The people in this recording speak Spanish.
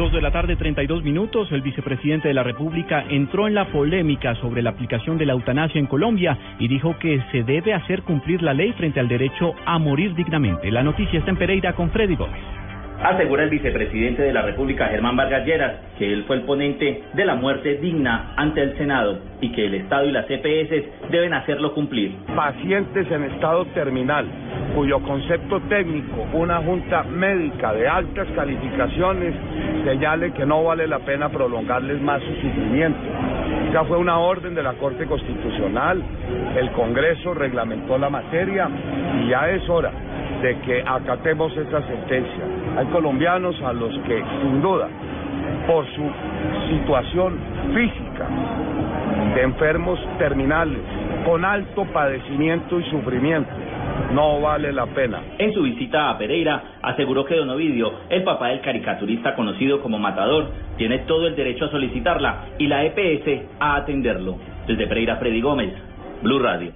Dos de la tarde, 32 minutos. El vicepresidente de la República entró en la polémica sobre la aplicación de la eutanasia en Colombia y dijo que se debe hacer cumplir la ley frente al derecho a morir dignamente. La noticia está en Pereira con Freddy Gómez. Asegura el vicepresidente de la República, Germán Vargas Lleras, que él fue el ponente de la muerte digna ante el Senado y que el Estado y las EPS deben hacerlo cumplir. Pacientes en estado terminal, cuyo concepto técnico, una junta médica de altas calificaciones, señale que no vale la pena prolongarles más su sufrimiento. Ya fue una orden de la Corte Constitucional, el Congreso reglamentó la materia y ya es hora de que acatemos esta sentencia. Hay colombianos a los que, sin duda, por su situación física, de enfermos terminales, con alto padecimiento y sufrimiento, no vale la pena. En su visita a Pereira, aseguró que Don Ovidio, el papá del caricaturista conocido como Matador, tiene todo el derecho a solicitarla y la EPS a atenderlo. Desde Pereira, Freddy Gómez, Blue Radio.